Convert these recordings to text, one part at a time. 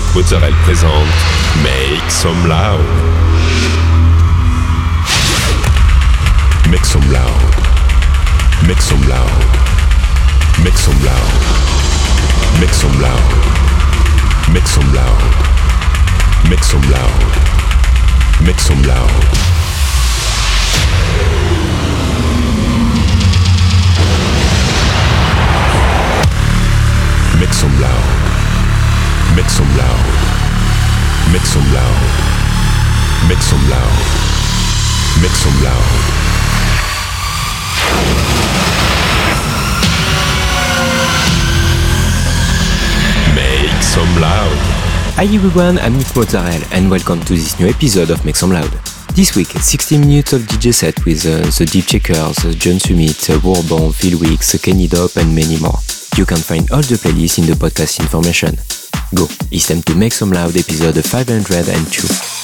Annick Mozzarella présente Make Some Loud. Make some loud. Make some loud. Make some loud. Make some loud. Make some loud. Make some loud. Make some loud. Make some loud. Make some loud. Make some loud. Make some loud. Make some loud. Make some loud. Hi everyone, I'm Nick Mozzarella and welcome to this new episode of Make Some Loud. This week, 60 minutes of DJ set with uh, the Deepshakerz, John Summit, uh, Warbon, Phil Weeks, Kenny Dope and many more. You can find all the playlists in the podcast information. Go, it's time to Make Some Loud episode 502.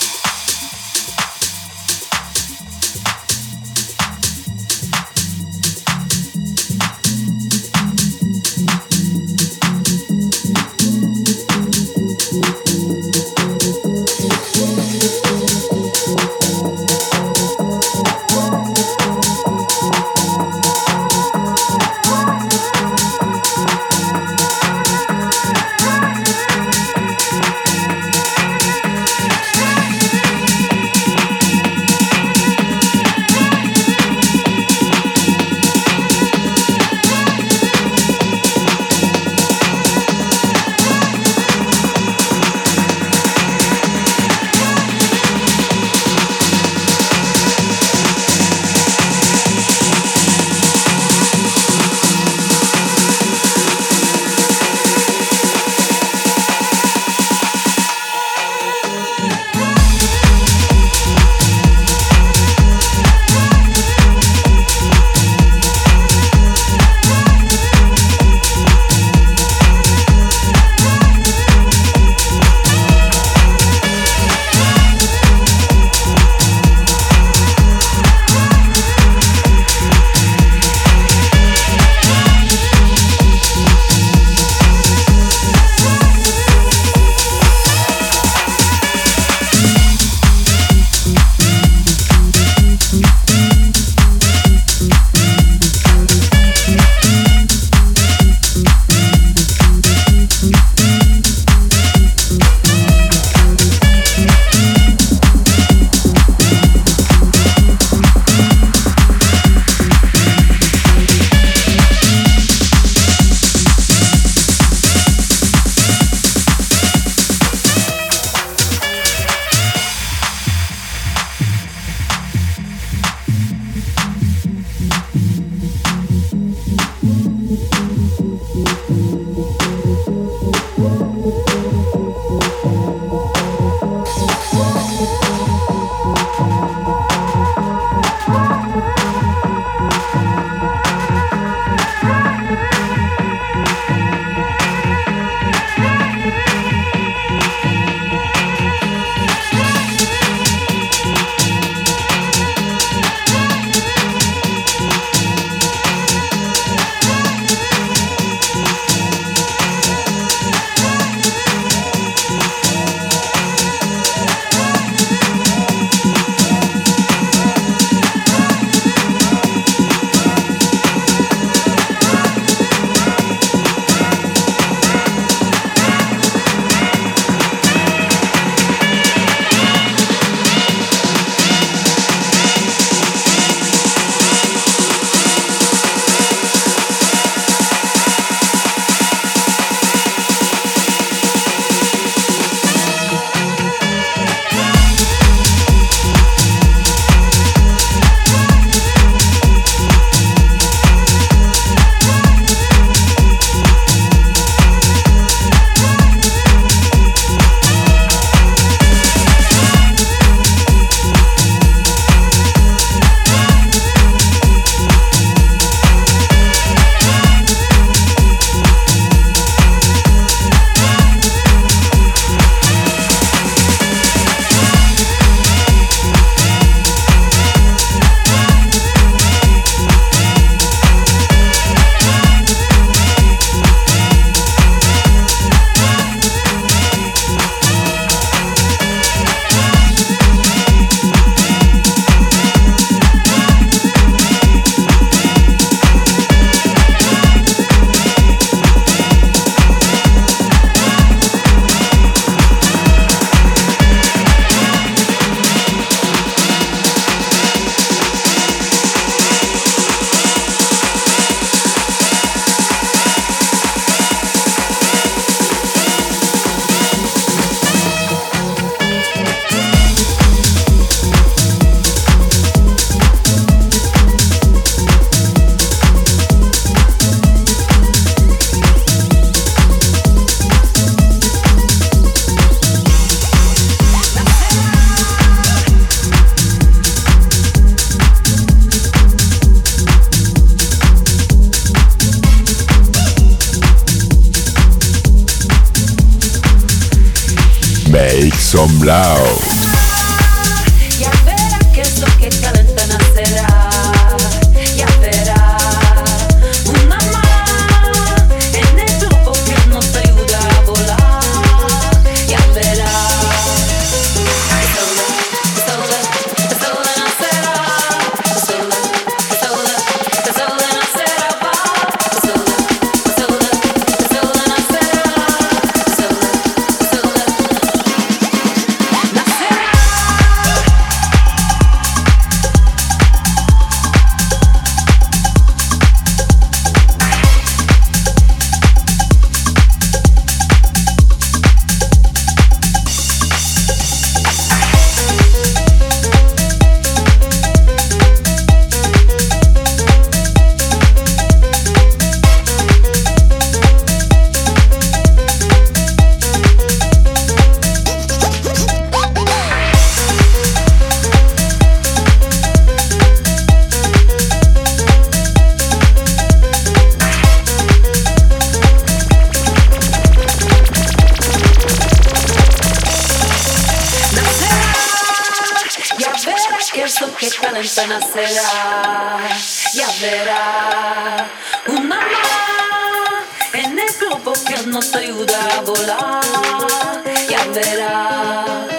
Blau. no te ayuda a volar, ya verás.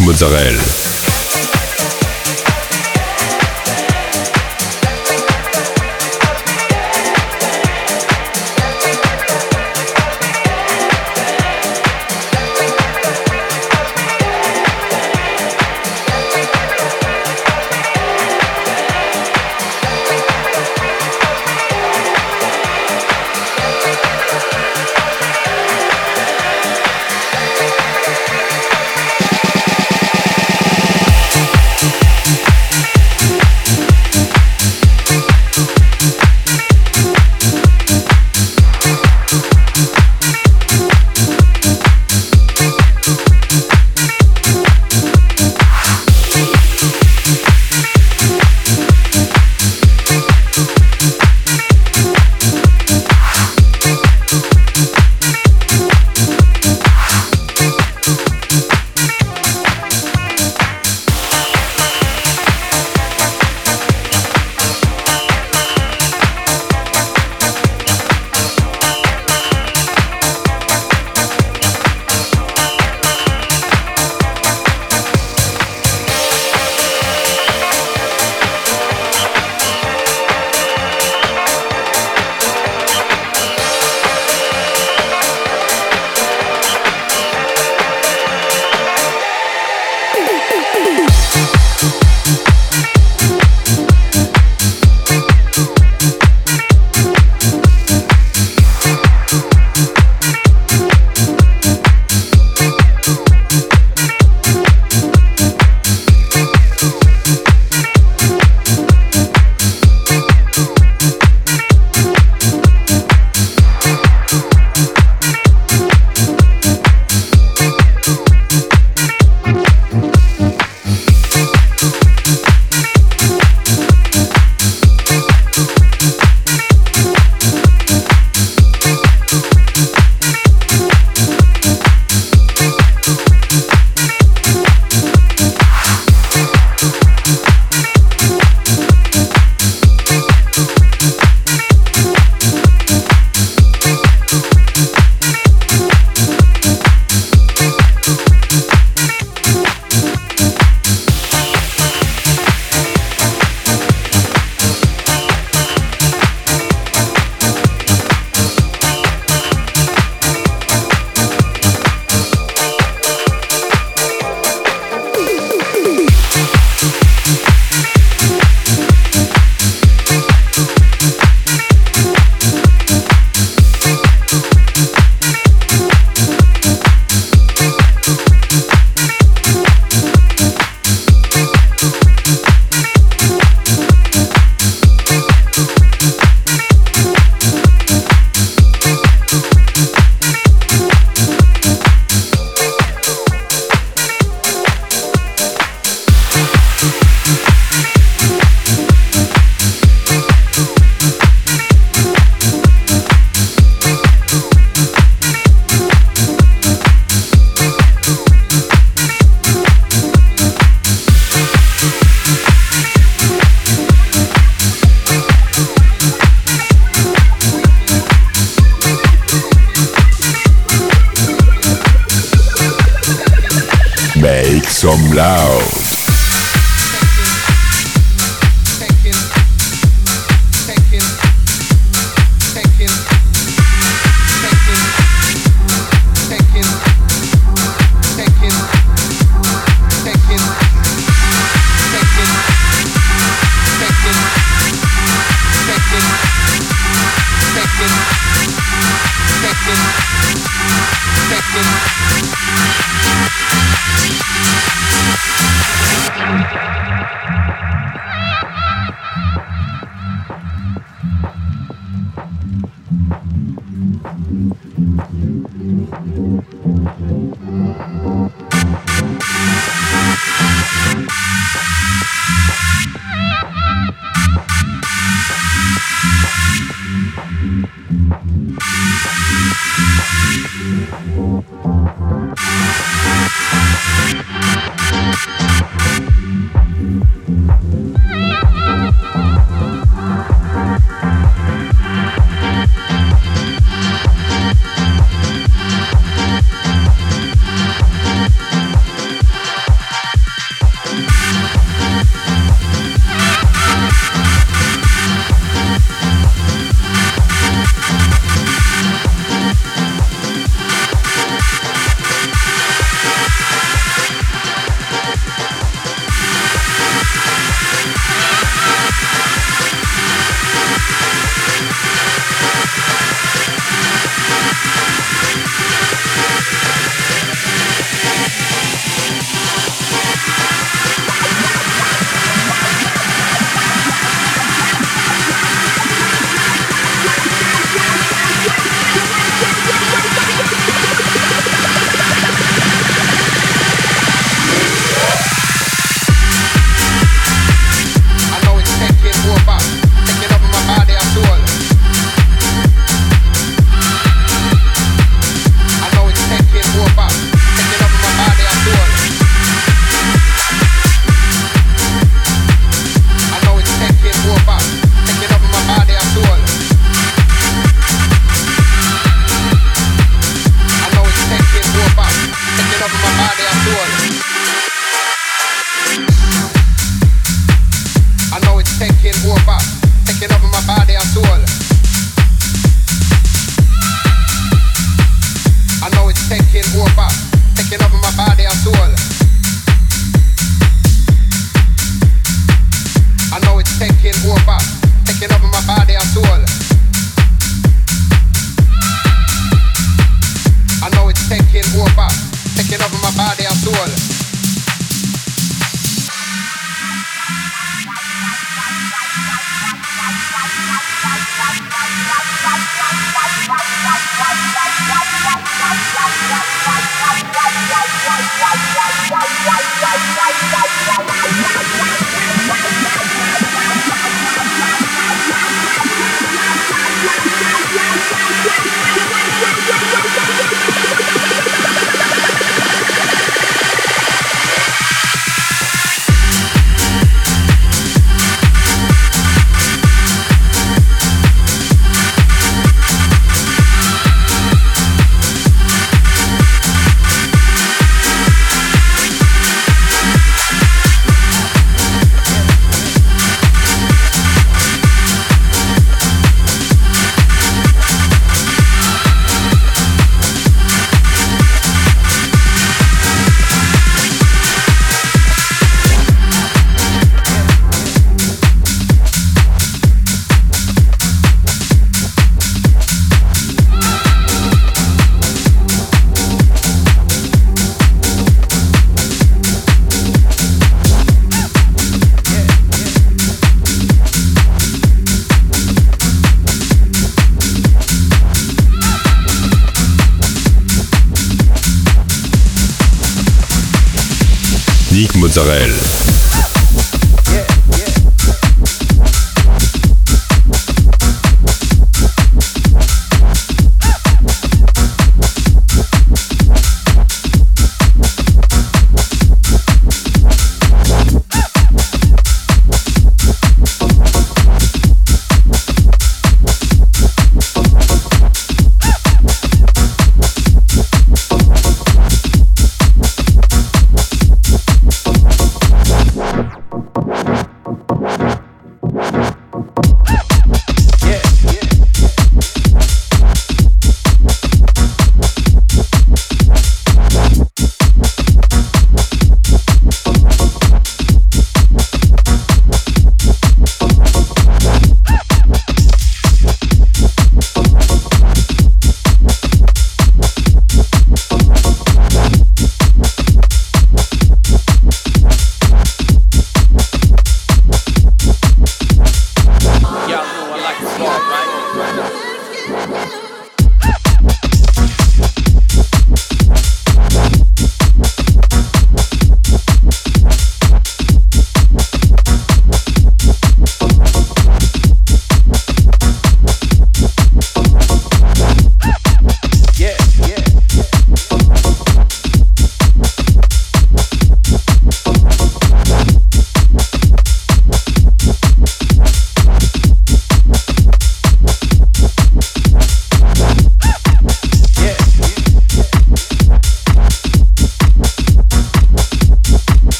Mozzarella. Some loud. Mozzarella.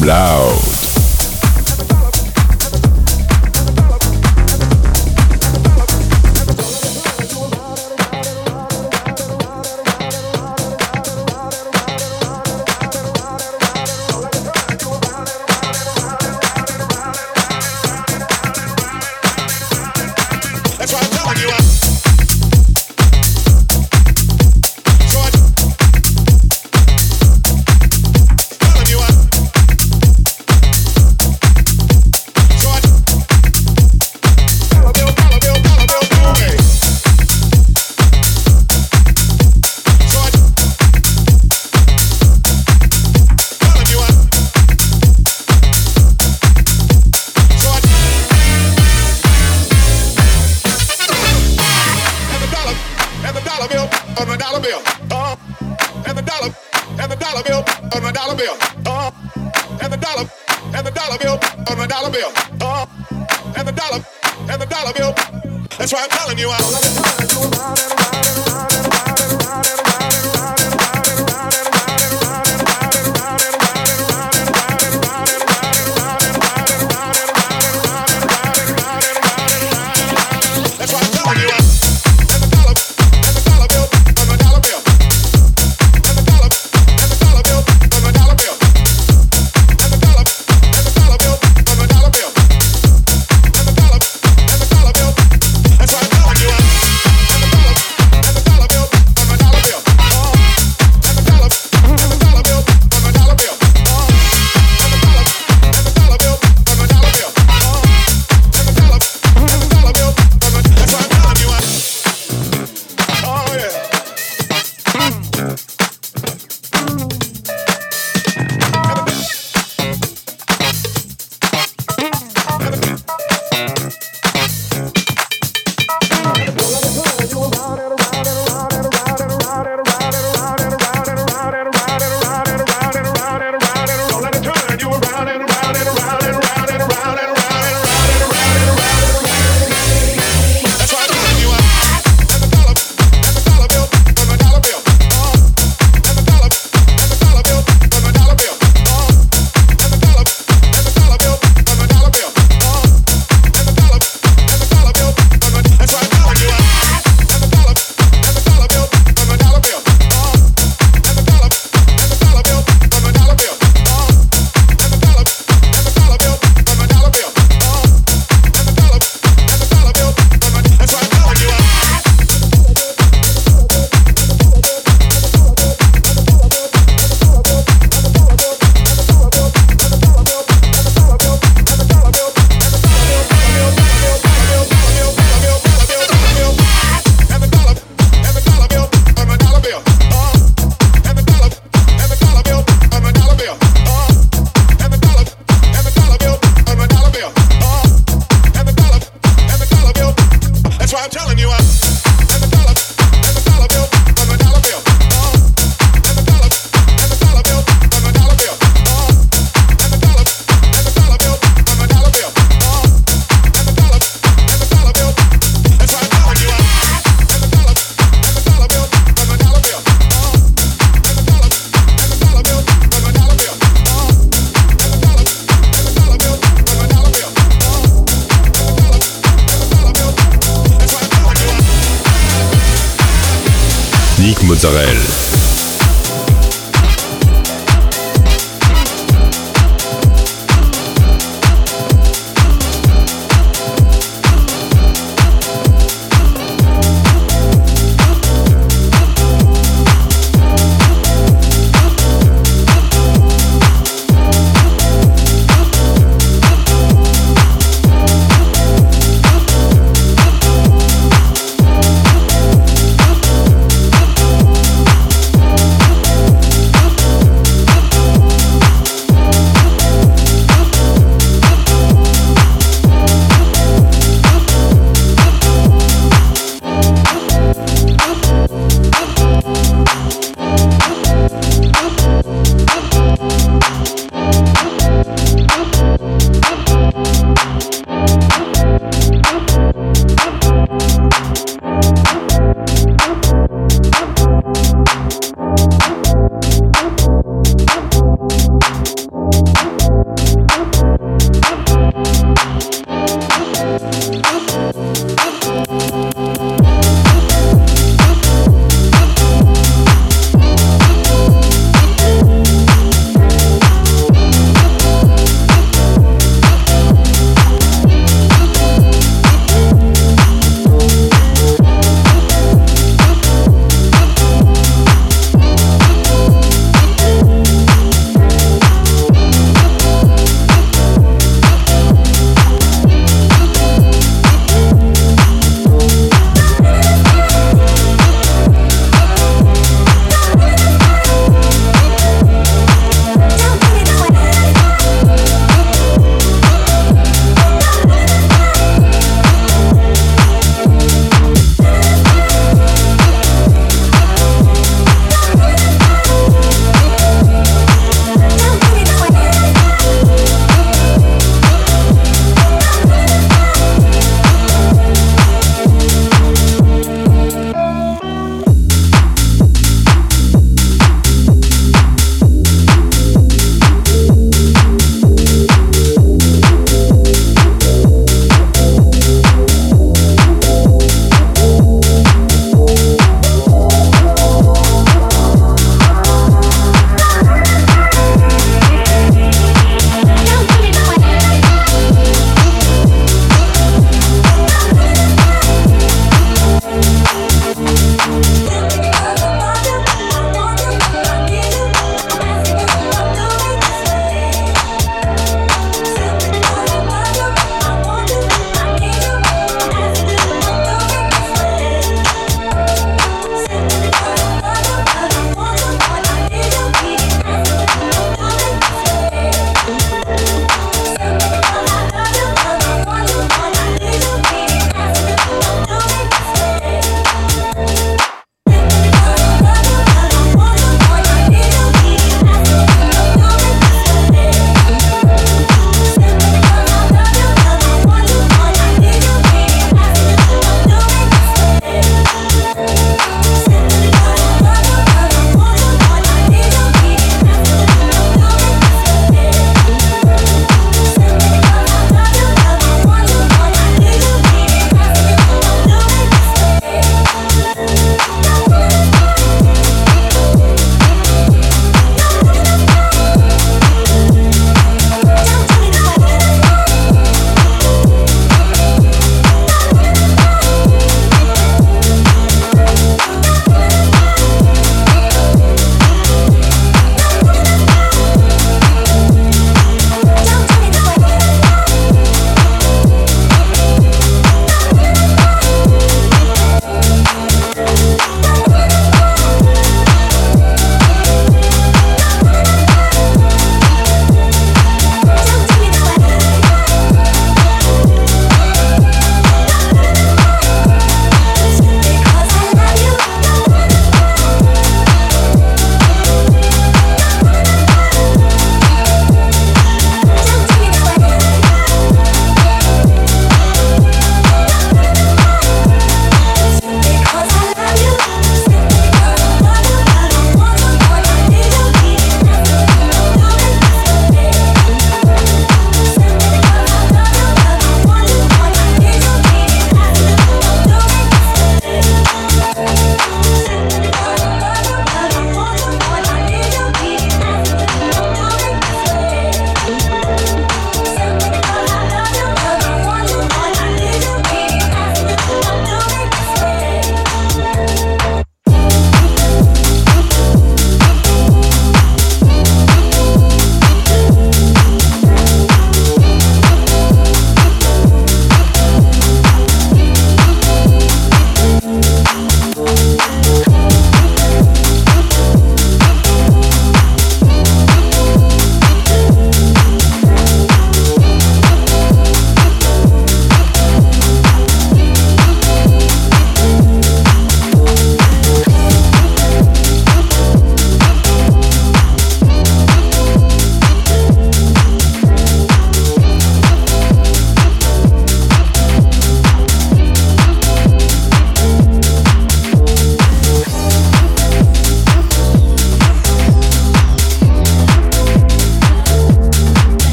Blau. on a dollar bill. Uh, and the dollar, and the dollar bill on a dollar bill. Uh, and the dollar, and the dollar bill on a dollar bill. Uh, and the dollar, and the dollar bill. That's why I'm telling you, I'm.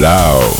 Loud.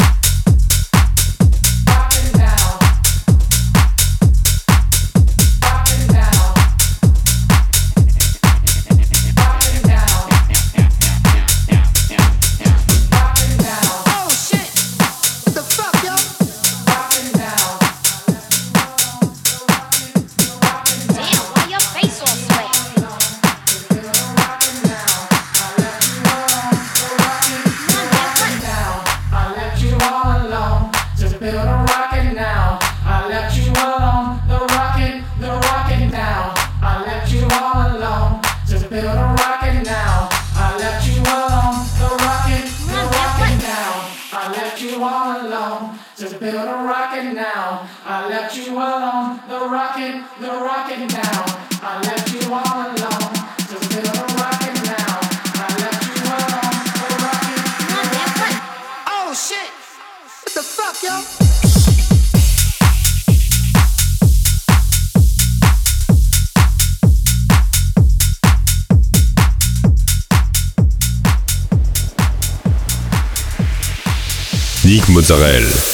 Mozzarella.